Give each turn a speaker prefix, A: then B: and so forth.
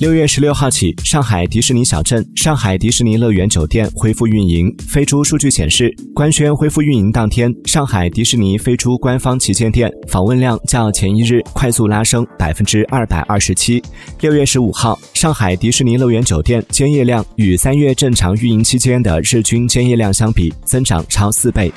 A: 六月十六号起，上海迪士尼小镇、上海迪士尼乐园酒店恢复运营。飞猪数据显示，官宣恢复运营当天，上海迪士尼飞猪官方旗舰店访问量较前一日快速拉升百分之二百二十七。六月十五号，上海迪士尼乐园酒店间业量与三月正常运营期间的日均间业量相比，增长超四倍。